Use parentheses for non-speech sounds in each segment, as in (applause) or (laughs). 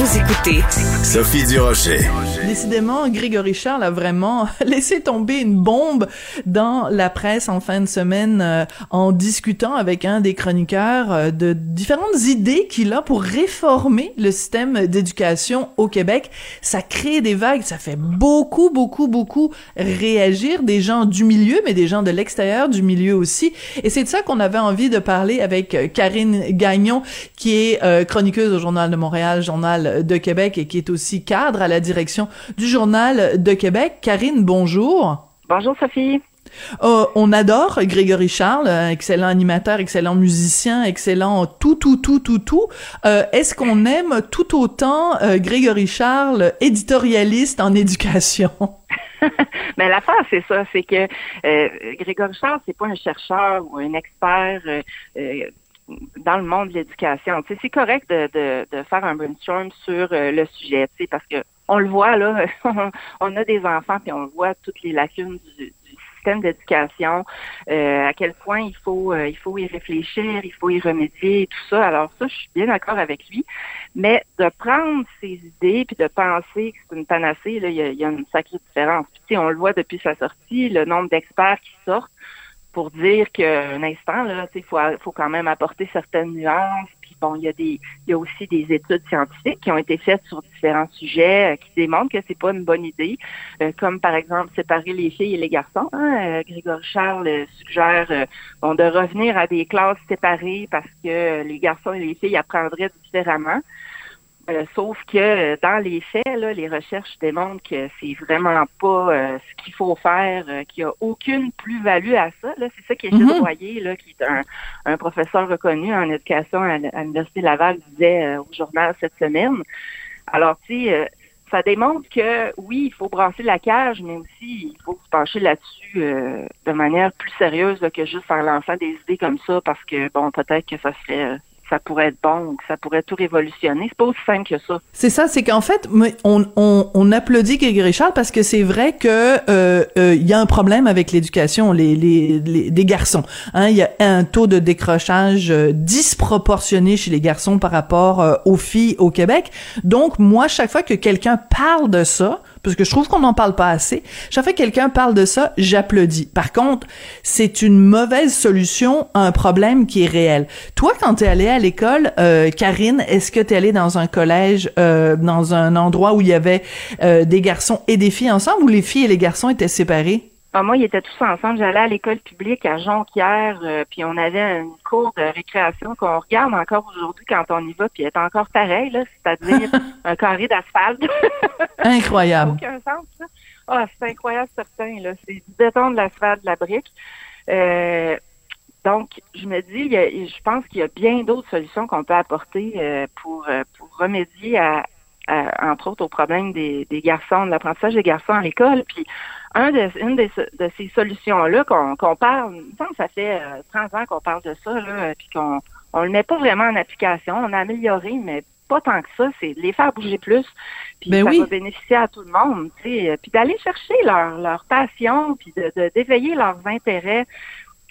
Vous écoutez Sophie Durocher. Décidément, Grégory Charles a vraiment (laughs) laissé tomber une bombe dans la presse en fin de semaine euh, en discutant avec un des chroniqueurs euh, de différentes idées qu'il a pour réformer le système d'éducation au Québec. Ça crée des vagues, ça fait beaucoup, beaucoup, beaucoup réagir des gens du milieu, mais des gens de l'extérieur du milieu aussi. Et c'est de ça qu'on avait envie de parler avec euh, Karine Gagnon, qui est chroniqueuse au Journal de Montréal, Journal de Québec et qui est aussi cadre à la direction du Journal de Québec. Karine, bonjour. Bonjour Sophie. Euh, on adore Grégory Charles, excellent animateur, excellent musicien, excellent tout, tout, tout, tout, tout. Euh, est-ce qu'on aime tout autant euh, Grégory Charles, éditorialiste en éducation? (laughs) Mais l'affaire, c'est ça, c'est que Grégory Charles, c'est pas un chercheur ou un expert dans le monde de l'éducation. Tu sais, c'est correct de, de, de, faire un brainstorm sur euh, le sujet, tu sais, parce que on le voit là, (laughs) on a des enfants puis on voit toutes les lacunes du, du système d'éducation, euh, à quel point il faut euh, il faut y réfléchir, il faut y remédier et tout ça. Alors ça, je suis bien d'accord avec lui, mais de prendre ces idées puis de penser que c'est une panacée, là, il y y a une sacrée différence. Puis, tu sais, on le voit depuis sa sortie, le nombre d'experts qui sortent pour dire qu'un instant, là, il faut, faut quand même apporter certaines nuances. Puis bon, il y a des, il y a aussi des études scientifiques qui ont été faites sur différents sujets euh, qui démontrent que c'est pas une bonne idée, euh, comme par exemple séparer les filles et les garçons. Hein. Euh, Grégory Charles suggère bon, de revenir à des classes séparées parce que les garçons et les filles apprendraient différemment. Euh, sauf que euh, dans les faits, là, les recherches démontrent que c'est vraiment pas euh, ce qu'il faut faire, qu'il n'y a aucune plus-value à ça. C'est ça qu'Étienne mm Royer, là, qui est un, un, professeur reconnu en éducation à, l'Université Laval, disait au journal cette semaine. Alors, tu sais, ça démontre que oui, il faut brasser la cage, mais aussi il faut se pencher là-dessus de manière plus sérieuse que juste en lançant des idées comme ça, parce que bon, peut-être que ça serait ça pourrait être bon ça pourrait tout révolutionner. C'est pas aussi simple que ça. C'est ça, c'est qu'en fait, on, applaudit Grégory Charles parce que c'est vrai que euh, euh, il y a un problème avec l'éducation des garçons. Hein, il y a un taux de décrochage euh, disproportionné chez les garçons par rapport euh, aux filles au Québec. Donc moi, chaque fois que quelqu'un parle de ça, parce que je trouve qu'on n'en parle pas assez. Chaque fois que quelqu'un parle de ça, j'applaudis. Par contre, c'est une mauvaise solution à un problème qui est réel. Toi, quand tu es allée à l'école, euh, Karine, est-ce que tu es allée dans un collège, euh, dans un endroit où il y avait euh, des garçons et des filles ensemble, ou les filles et les garçons étaient séparés? Ah, moi, ils étaient tous ensemble. J'allais à l'école publique à Jonquière, euh, puis on avait une cour de récréation qu'on regarde encore aujourd'hui quand on y va, puis elle est encore pareil, là, c'est-à-dire (laughs) un carré d'asphalte. (laughs) Incroyable. aucun sens, là. Ah, c'est incroyable certain, là. C'est du béton, de l'asphalte, de la brique. Euh, donc, je me dis, je pense qu'il y a bien d'autres solutions qu'on peut apporter euh, pour, pour remédier à, entre autres, au problème des, des garçons, de l'apprentissage des garçons à l'école. Puis, un de, une de, ces solutions-là qu'on parle, ça fait 30 euh, ans qu'on parle de ça, là, puis qu'on on le met pas vraiment en application. On a amélioré, mais pas tant que ça. C'est de les faire bouger plus, puis ben ça va bénéficier à tout le monde. Puis d'aller chercher leur, leur passion, puis de d'éveiller leurs intérêts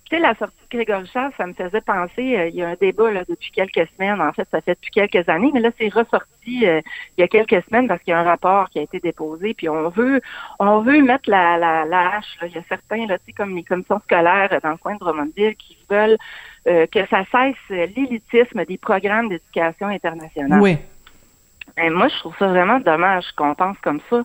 sais, la sortie de Grégory Charles, ça me faisait penser, euh, il y a un débat là, depuis quelques semaines, en fait, ça fait depuis quelques années, mais là, c'est ressorti euh, il y a quelques semaines parce qu'il y a un rapport qui a été déposé, puis on veut on veut mettre la, la, la hache. Là. Il y a certains, là, comme les commissions scolaires dans le coin de Drummondville, qui veulent euh, que ça cesse l'élitisme des programmes d'éducation internationale. Oui. Et moi, je trouve ça vraiment dommage qu'on pense comme ça.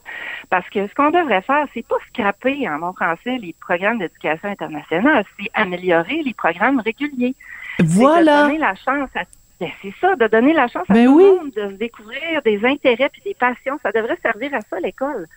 Parce que ce qu'on devrait faire, c'est pas scraper en bon français les programmes d'éducation internationale, c'est améliorer les programmes réguliers. Voilà. De donner la chance à ben, c'est ça, de donner la chance à Ben tout oui. le monde de se découvrir des intérêts puis des passions. Ça devrait servir à ça, l'école.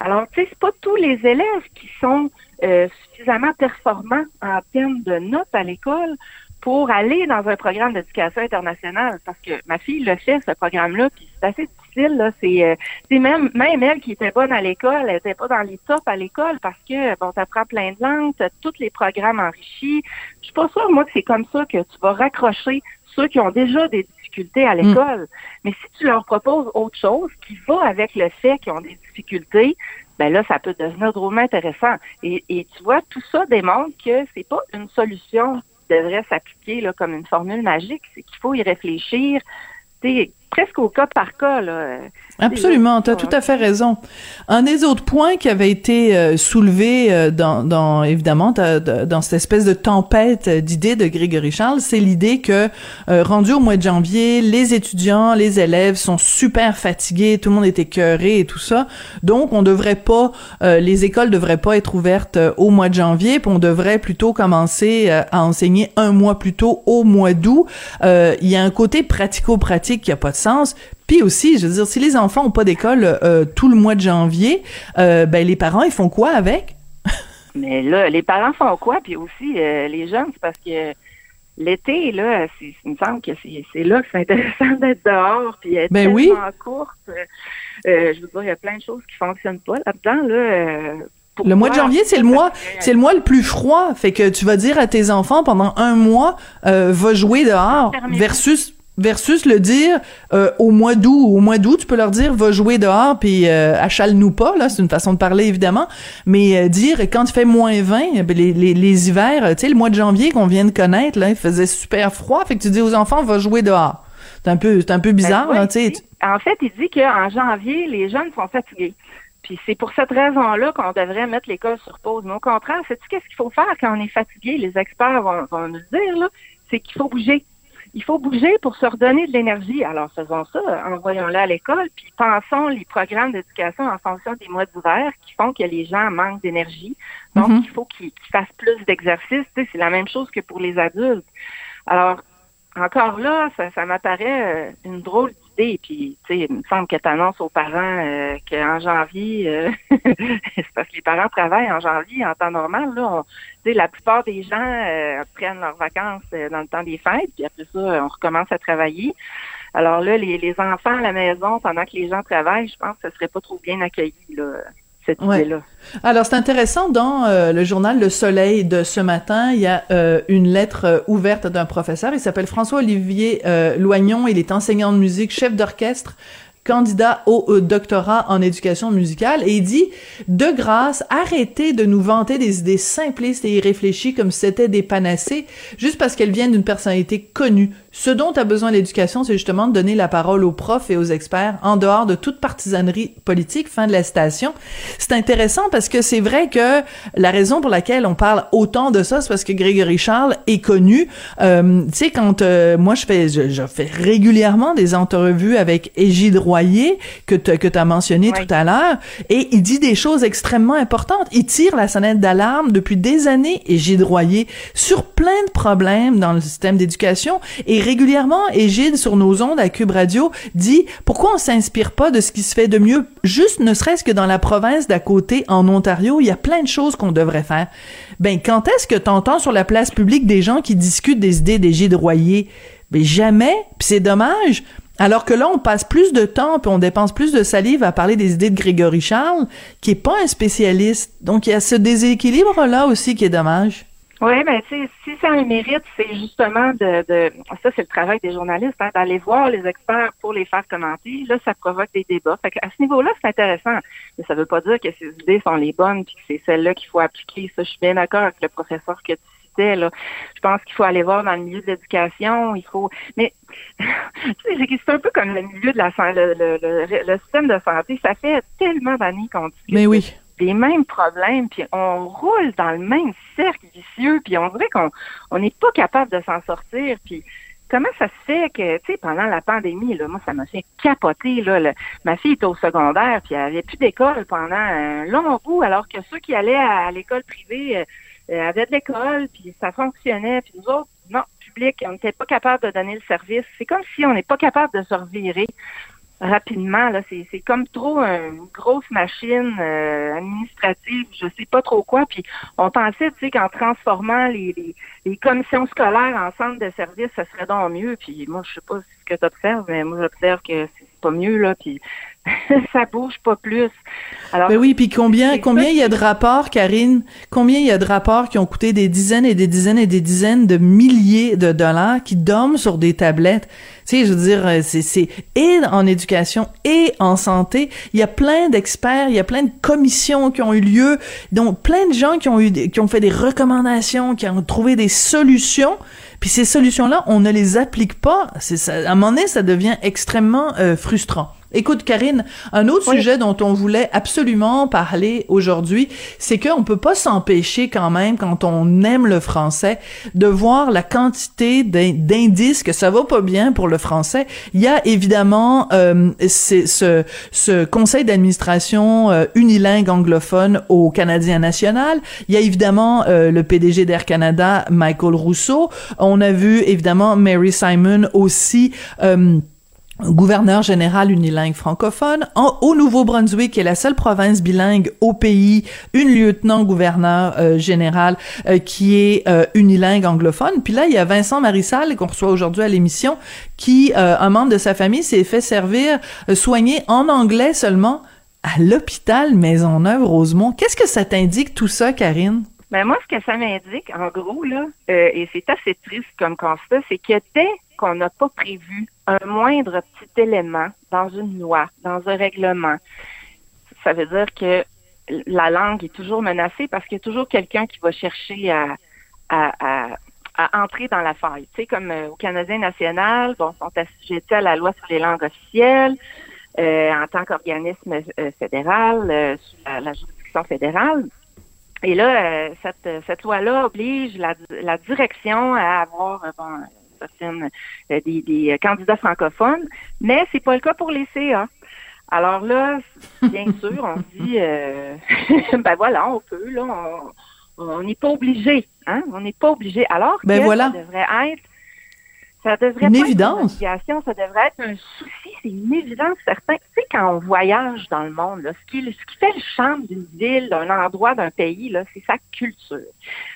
Alors, tu sais, c'est pas tous les élèves qui sont euh, suffisamment performants en termes de notes à l'école pour aller dans un programme d'éducation internationale. Parce que ma fille le fait, ce programme-là, puis c'est assez difficile. Là. C'est, euh, c'est même, même elle qui était bonne à l'école, elle était pas dans les tops à l'école parce que, bon, t'apprends plein de langues, t'as tous les programmes enrichis. Je suis pas sûre, moi, que c'est comme ça que tu vas raccrocher ceux qui ont déjà des difficultés à l'école. Mais si tu leur proposes autre chose qui va avec le fait qu'ils ont des difficultés, ben là, ça peut devenir drôlement intéressant. Et, et tu vois, tout ça démontre que c'est pas une solution devrait s'appliquer là, comme une formule magique. C'est qu'il faut y réfléchir. C'est presque au cas par cas. Là. Absolument, tu as tout à fait raison. Un des autres points qui avait été euh, soulevé euh, dans, dans évidemment dans cette espèce de tempête d'idées de Grégory Charles, c'est l'idée que euh, rendu au mois de janvier, les étudiants, les élèves sont super fatigués, tout le monde est écœuré et tout ça. Donc on devrait pas euh, les écoles devraient pas être ouvertes euh, au mois de janvier, puis on devrait plutôt commencer euh, à enseigner un mois plus tôt au mois d'août. Euh, Il y a un côté pratico-pratique qui a pas de Puis aussi, je veux dire, si les enfants ont pas d'école euh, tout le mois de janvier, euh, ben les parents ils font quoi avec? (laughs) Mais là, les parents font quoi? Puis aussi, euh, les jeunes, c'est parce que l'été, là, c'est, il me semble que c'est, là que c'est intéressant (laughs) d'être dehors, puis être Ben tellement oui. courte. Euh, euh, je veux dire, il y a plein de choses qui fonctionnent pas là-dedans, là. euh, Le mois de janvier, c'est le mois, c'est le mois le plus froid. Fait que tu vas dire à tes enfants pendant un mois, euh, va jouer dehors, versus versus le dire euh, au mois d'août. Au mois d'août, tu peux leur dire va jouer dehors puis euh, achale-nous pas là, c'est une façon de parler évidemment, mais euh, dire quand il fait moins 20, ben, les, les, les hivers, euh, tu sais le mois de janvier qu'on vient de connaître là, il faisait super froid, fait que tu dis aux enfants va jouer dehors. C'est un peu c'est un peu bizarre Ben, là, oui, tu sais. En fait, il dit qu'en janvier, les jeunes sont fatigués. Puis c'est pour cette raison-là qu'on devrait mettre l'école sur pause. Mais au contraire, sais-tu qu'est-ce qu'il faut faire quand on est fatigué? Les experts vont, vont nous dire, là. C'est qu'il faut bouger. Il faut bouger pour se redonner de l'énergie. Alors faisons ça, envoyons-le à l'école, puis pensons les programmes d'éducation en fonction des mois d'hiver qui font que les gens manquent d'énergie. Donc, Mhm. il faut qu'ils qu'ils fassent plus d'exercices. Tu sais, c'est la même chose que pour les adultes. Alors, encore là, ça, ça m'apparaît euh, une drôle d'idée. Puis, tu sais, il me semble que tu annonces aux parents euh, qu'en janvier, euh, (laughs) c'est parce que les parents travaillent en janvier en temps normal. Là, on- la plupart des gens euh, prennent leurs vacances euh, dans le temps des fêtes, puis après ça, on recommence à travailler. Alors là, les, les enfants à la maison, pendant que les gens travaillent, je pense que ce serait pas trop bien accueilli, là, cette Ouais. idée-là. Alors, c'est intéressant, dans euh, le journal Le Soleil de ce matin, il y a euh, une lettre euh, ouverte d'un professeur. Il s'appelle François-Olivier Loignon. Il est enseignant de musique, chef d'orchestre, candidat au euh, doctorat en éducation musicale. Et il dit, de grâce, arrêtez de nous vanter des idées simplistes et irréfléchies comme si c'était des panacées, juste parce qu'elles viennent d'une personnalité connue. Ce dont a besoin l'éducation, c'est justement de donner la parole aux profs et aux experts en dehors de toute partisanerie politique. Fin de la citation. C'est intéressant parce que c'est vrai que la raison pour laquelle on parle autant de ça, c'est parce que Grégory Charles est connu. Euh, tu sais, quand euh, moi je fais, je, fais régulièrement des entrevues avec Égide Que tu que as mentionné Oui. tout à l'heure, et il dit des choses extrêmement importantes. Il tire la sonnette d'alarme depuis des années, Égide Royer, sur plein de problèmes dans le système d'éducation. Et régulièrement, Égide, sur nos ondes à Cube Radio, dit pourquoi on s'inspire pas de ce qui se fait de mieux, juste ne serait-ce que dans la province d'à côté, en Ontario, il y a plein de choses qu'on devrait faire. Ben, quand est-ce que t'entends sur la place publique des gens qui discutent des idées d'Égide Royer? Ben, jamais. Puis c'est dommage. Alors que là, on passe plus de temps puis on dépense plus de salive à parler des idées de Grégory Charles, qui est pas un spécialiste. Donc, il y a ce déséquilibre-là aussi qui est dommage. Oui, ben tu sais, si ça a un mérite, c'est justement de, de ça, c'est le travail des journalistes, hein, d'aller voir les experts pour les faire commenter. Là, ça provoque des débats. Fait à ce niveau-là, c'est intéressant. Mais ça veut pas dire que ces idées sont les bonnes puis que c'est celles-là qu'il faut appliquer. Ça, je suis bien d'accord avec le professeur que tu Là. Je pense qu'il faut aller voir dans le milieu de l'éducation. Il faut, mais (laughs) c'est un peu comme le milieu de la le, le, le, système de santé. Ça fait tellement d'années qu'on dit mais oui. des mêmes problèmes, puis on roule dans le même cercle vicieux, puis on dirait qu'on on n'est pas capable de s'en sortir, puis comment ça se fait que, tu sais, pendant la pandémie, là, moi, ça m'a fait capoter, là. ma fille était au secondaire, puis elle avait plus d'école pendant un long bout, alors que ceux qui allaient à, l'école privée euh, avaient de l'école, puis ça fonctionnait, puis nous autres, non, public, on n'était pas capable de donner le service. C'est comme si on n'est pas capable de se revirer rapidement. Là, c'est, c'est comme trop une grosse machine euh, administrative, je sais pas trop quoi. Puis on pensait, tu sais, qu'en transformant les, les, les, commissions scolaires en centres de services, ça serait donc mieux. Puis moi, je sais pas ce que tu observes, mais moi j'observe que c'est pas mieux là. Puis (laughs) ça bouge pas plus. Alors, ben oui, puis combien combien il y a de rapports, Karine? Combien il y a de rapports qui ont coûté des dizaines et des dizaines et des dizaines de milliers de dollars qui dorment sur des tablettes? Tu sais, je veux dire, c'est c'est et en éducation et en santé, il y a plein d'experts, il y a plein de commissions qui ont eu lieu, donc plein de gens qui ont eu qui ont fait des recommandations, qui ont trouvé des solutions. Puis ces solutions-là, on ne les applique pas. C'est ça, à un moment donné, ça devient extrêmement euh, frustrant. Écoute, Karine, un autre sujet dont on voulait absolument parler aujourd'hui, c'est qu'on peut pas s'empêcher quand même, quand on aime le français, de voir la quantité d'indices que ça va pas bien pour le français. Il y a évidemment euh, ce, ce conseil d'administration euh, unilingue anglophone au Canadien national. Il y a évidemment euh, le PDG d'Air Canada, Michael Rousseau. On a vu évidemment Mary Simon aussi. Euh, gouverneur général unilingue francophone. au Nouveau-Brunswick, qui est la seule province bilingue au pays, une lieutenant-gouverneur euh, général euh, qui est euh, unilingue anglophone. Puis là, il y a Vincent Marissal, qu'on reçoit aujourd'hui à l'émission, qui, un membre de sa famille, s'est fait servir, soigner en anglais seulement à l'hôpital Maisonneuve-Rosemont. Qu'est-ce que ça t'indique tout ça, Karine? Ben moi, ce que ça m'indique, en gros, là, et c'est assez triste comme constat, c'est que dès qu'on n'a pas prévu un moindre petit élément dans une loi, dans un règlement, ça veut dire que la langue est toujours menacée parce qu'il y a toujours quelqu'un qui va chercher à, entrer dans la faille. Tu sais, comme euh, au Canadien national, bon, sont assujettis à la loi sur les langues officielles euh, en tant qu'organisme euh, fédéral, sous la, juridiction fédérale. Et là, cette, loi-là oblige la, la direction à avoir certaines euh, des, candidats francophones, mais c'est pas le cas pour les CA. Alors là, bien (laughs) sûr, on dit, euh, (laughs) ben voilà, on peut, là, on n'est pas obligé, hein, on n'est pas obligé. Alors ben que voilà. ça devrait être ça devrait une être évidence. Une ça devrait être un souci, c'est une évidence certain. Tu sais, quand on voyage dans le monde, là, ce, qui, ce qui fait le charme d'une ville, d'un endroit, d'un pays, là, c'est sa culture.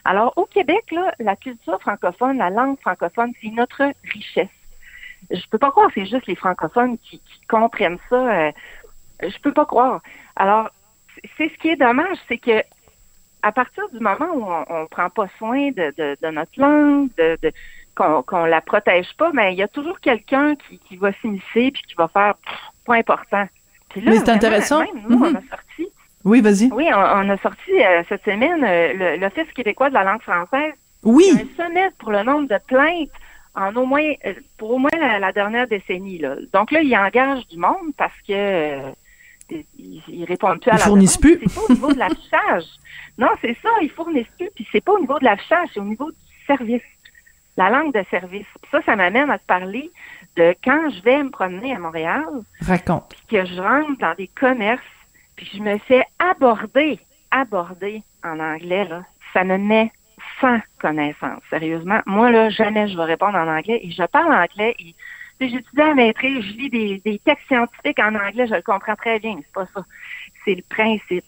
Alors, au Québec, là, la culture francophone, la langue francophone, c'est notre richesse. Je peux pas croire, c'est juste les francophones qui, comprennent ça. Euh, je peux pas croire. Alors, c'est ce qui est dommage, c'est que à partir du moment où on, ne prend pas soin de, de, notre langue, de, de qu'on la protège pas, mais il y a toujours quelqu'un qui, qui va s'immiscer puis qui va faire pas important. mais c'est intéressant. nous, on a sorti. Oui, vas-y. Oui, on, a sorti euh, cette semaine euh, l'Office québécois de la langue française. Oui. Un sommet pour le nombre de plaintes en au moins euh, pour au moins la, dernière décennie. Là. Donc là, il engage du monde parce que ils, répondent plus à ils fournissent plus. C'est pas au niveau de l'affichage. non, c'est ça, ils fournissent plus. Puis c'est pas au niveau de l'affichage, c'est au niveau du service la langue de service. ça, ça m'amène à te parler de quand je vais me promener à Montréal. Raconte. Puis que je rentre dans des commerces, puis je me fais aborder, aborder en anglais, là. Ça me met sans connaissance, sérieusement. Moi, là, jamais je vais répondre en anglais et je parle anglais et j'étudie à maîtrise, je lis des, des textes scientifiques en anglais, je le comprends très bien. C'est pas ça. C'est le principe.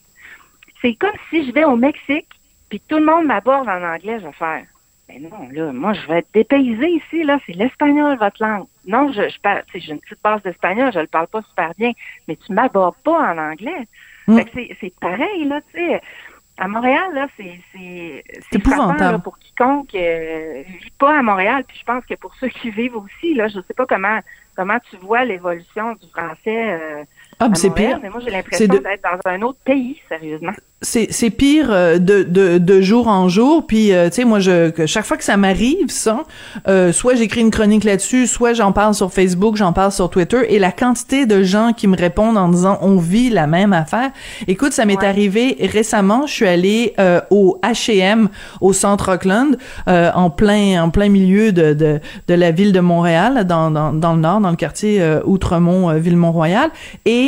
C'est comme si je vais au Mexique, puis tout le monde m'aborde en anglais, je vais faire. Mais non, là, moi, je vais être dépaysée ici, là. C'est l'espagnol, votre langue. Non, je, je parle, j'ai une petite base d'espagnol, je le parle pas super bien, mais tu m'abordes pas en anglais. Mm. c'est pareil, là, tu sais. À Montréal, là, c'est c'est épouvantable pour quiconque euh, vit pas à Montréal. Puis je pense que pour ceux qui vivent aussi, là, je sais pas comment comment tu vois l'évolution du français euh, ah, c'est pire. mais moi j'ai l'impression de- d'être dans un autre pays, sérieusement. c'est c'est pire euh, de, de de jour en jour puis euh, tu sais moi je que chaque fois que ça m'arrive ça euh, soit j'écris une chronique là-dessus soit j'en parle sur Facebook j'en parle sur Twitter et la quantité de gens qui me répondent en disant on vit la même affaire écoute ça m'est Ouais. arrivé récemment je suis allée euh, au H&M au centre Auckland en plein en plein milieu de, de de la ville de Montréal dans dans dans le nord dans le quartier euh, Outremont euh, Ville-Mont-Royal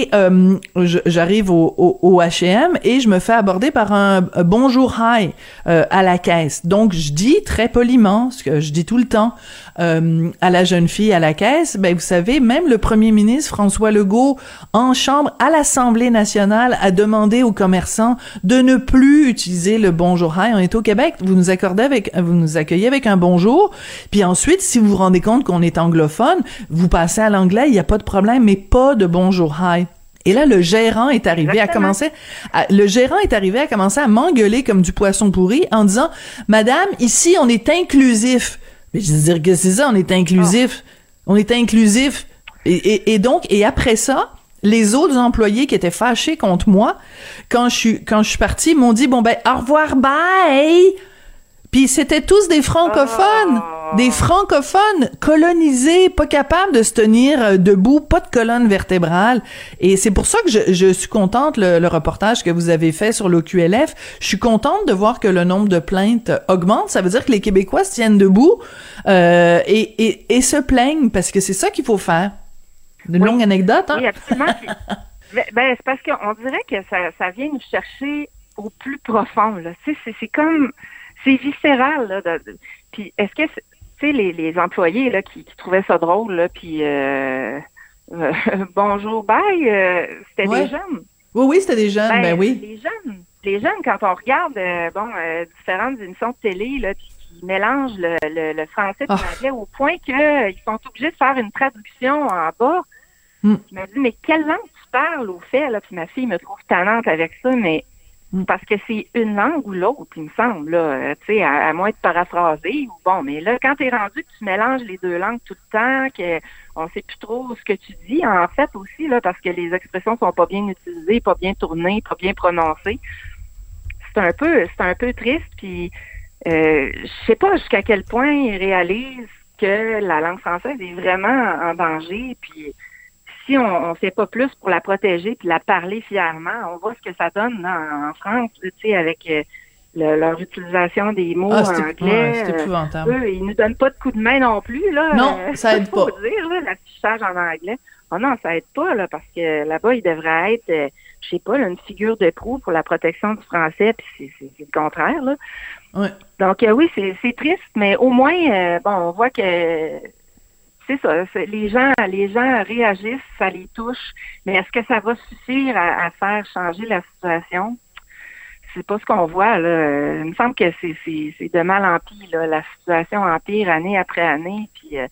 et euh, j'arrive au, au, au H&M et je me fais aborder par un, un bonjour hi euh, à la caisse. Donc je dis très poliment ce que je dis tout le temps euh, à la jeune fille à la caisse. Ben vous savez, même le premier ministre François Legault en chambre à l'Assemblée nationale a demandé aux commerçants de ne plus utiliser le bonjour hi. On est au Québec, vous nous accordez avec, vous nous accueillez avec un bonjour. Puis ensuite, si vous vous rendez compte qu'on est anglophone, vous passez à l'anglais, il n'y a pas de problème, mais pas de bonjour hi. Et là, le gérant est arrivé à Exactement. commencer, à- le gérant est arrivé à commencer à m'engueuler comme du poisson pourri en disant, Madame, ici, on est inclusif. Mais je veux dire que c'est ça, on est inclusif. On est inclusif. Et, et, et donc, et après ça, les autres employés qui étaient fâchés contre moi, quand je suis, quand je suis partie, m'ont dit, bon ben, au revoir, bye! Puis c'était tous des francophones, Oh. Des francophones colonisés, pas capables de se tenir euh, debout, pas de colonne vertébrale. Et c'est pour ça que je, je suis contente le, le reportage que vous avez fait sur l'OQLF. Je suis contente de voir que le nombre de plaintes augmente. Ça veut dire que les Québécois se tiennent debout euh, et, et, et se plaignent parce que c'est ça qu'il faut faire. Une Oui. longue anecdote, hein? Oui, absolument. (laughs) Ben, ben, c'est parce qu'on dirait que ça, ça vient nous chercher au plus profond. Là. Tu sais, c'est, c'est comme, c'est viscéral. Là, de- de- puis est-ce que, c'est- sais, les, les employés là, qui, qui trouvaient ça drôle, là, puis euh, euh, (laughs) bonjour, bye, euh, c'était Ouais. des jeunes. Oui, oui, c'était des jeunes, ben, oui. Les jeunes, les jeunes, quand on regarde bon différentes émissions de télé là, puis qui mélangent le, le, le français et Ah. l'anglais au point qu'ils sont obligés de faire une traduction en bas. Hmm. Je me dis, mais quelle langue tu parles au fait? Là? Puis ma fille me trouve tannante avec ça, mais. Parce que c'est une langue ou l'autre, il me semble, là, euh, tu sais, à, à moins de paraphraser ou bon, mais là, quand tu es rendu que tu mélanges les deux langues tout le temps, que on sait plus trop ce que tu dis, en fait aussi, là, parce que les expressions sont pas bien utilisées, pas bien tournées, pas bien prononcées. C'est un peu, c'est un peu triste, puis euh, je sais pas jusqu'à quel point ils réalisent que la langue française est vraiment en danger, puis si on ne fait pas plus pour la protéger puis la parler fièrement, on voit ce que ça donne là, en France, tu sais, avec euh, le- leur utilisation des mots Ah, anglais. ouais, c'est euh, épouvantable. eux, ils nous donnent pas de coup de main non plus, là. Non, Euh, ça aide (laughs) pas. dire, là, l'affichage en anglais. Oh non, ça aide pas, là, parce que là-bas, il devrait être, euh, je sais pas, là, une figure de proue pour la protection du français, puis c'est- le contraire, là. Ouais. Donc, euh, oui, c'est triste, mais au moins, bon, on voit que c'est ça, c'est- les gens, les gens réagissent, ça les touche, mais est-ce que ça va suffire à, à faire changer la situation? C'est pas ce qu'on voit, là. Euh, Il me semble que c'est- de mal en là. La situation empire année après année, puis euh,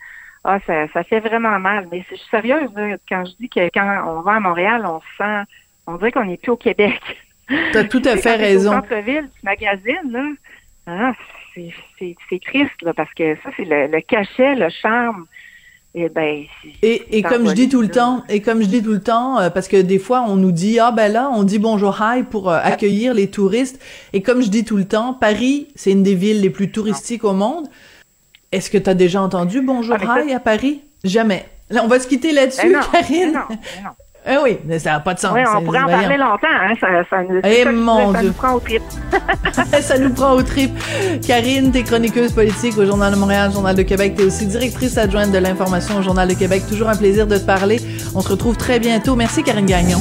ah, ça, ça fait vraiment mal. Mais je suis sérieuse, là, quand je dis que quand on va à Montréal, on se sent, on dirait qu'on n'est plus au Québec. T'as tout à (laughs) fait raison. Au centre-ville, tu là. Ah, c'est- triste, là, parce que ça, c'est le, le cachet, le charme. Et ben, Et, et c'est comme je dis tout le temps, et comme je dis tout le temps, euh, parce que des fois on nous dit ah ben là on dit bonjour hi pour euh, accueillir les touristes, et comme je dis tout le temps, Paris c'est une des villes les plus touristiques au monde. Est-ce que tu as déjà entendu bonjour Ah, ça- hi à Paris? Jamais. Là on va se quitter là-dessus, Ben Karine. ben non, ben non. Eh oui, mais ça n'a pas de sens. On pourrait en parler longtemps, hein. Ça, ça, nous- Eh, ça mon Dieu. nous prend au trip. (laughs) ça nous prend au trip. Karine, t'es chroniqueuse politique au Journal de Montréal, Journal de Québec. T'es aussi directrice adjointe de l'information au Journal de Québec. Toujours un plaisir de te parler. On se retrouve très bientôt. Merci, Karine Gagnon.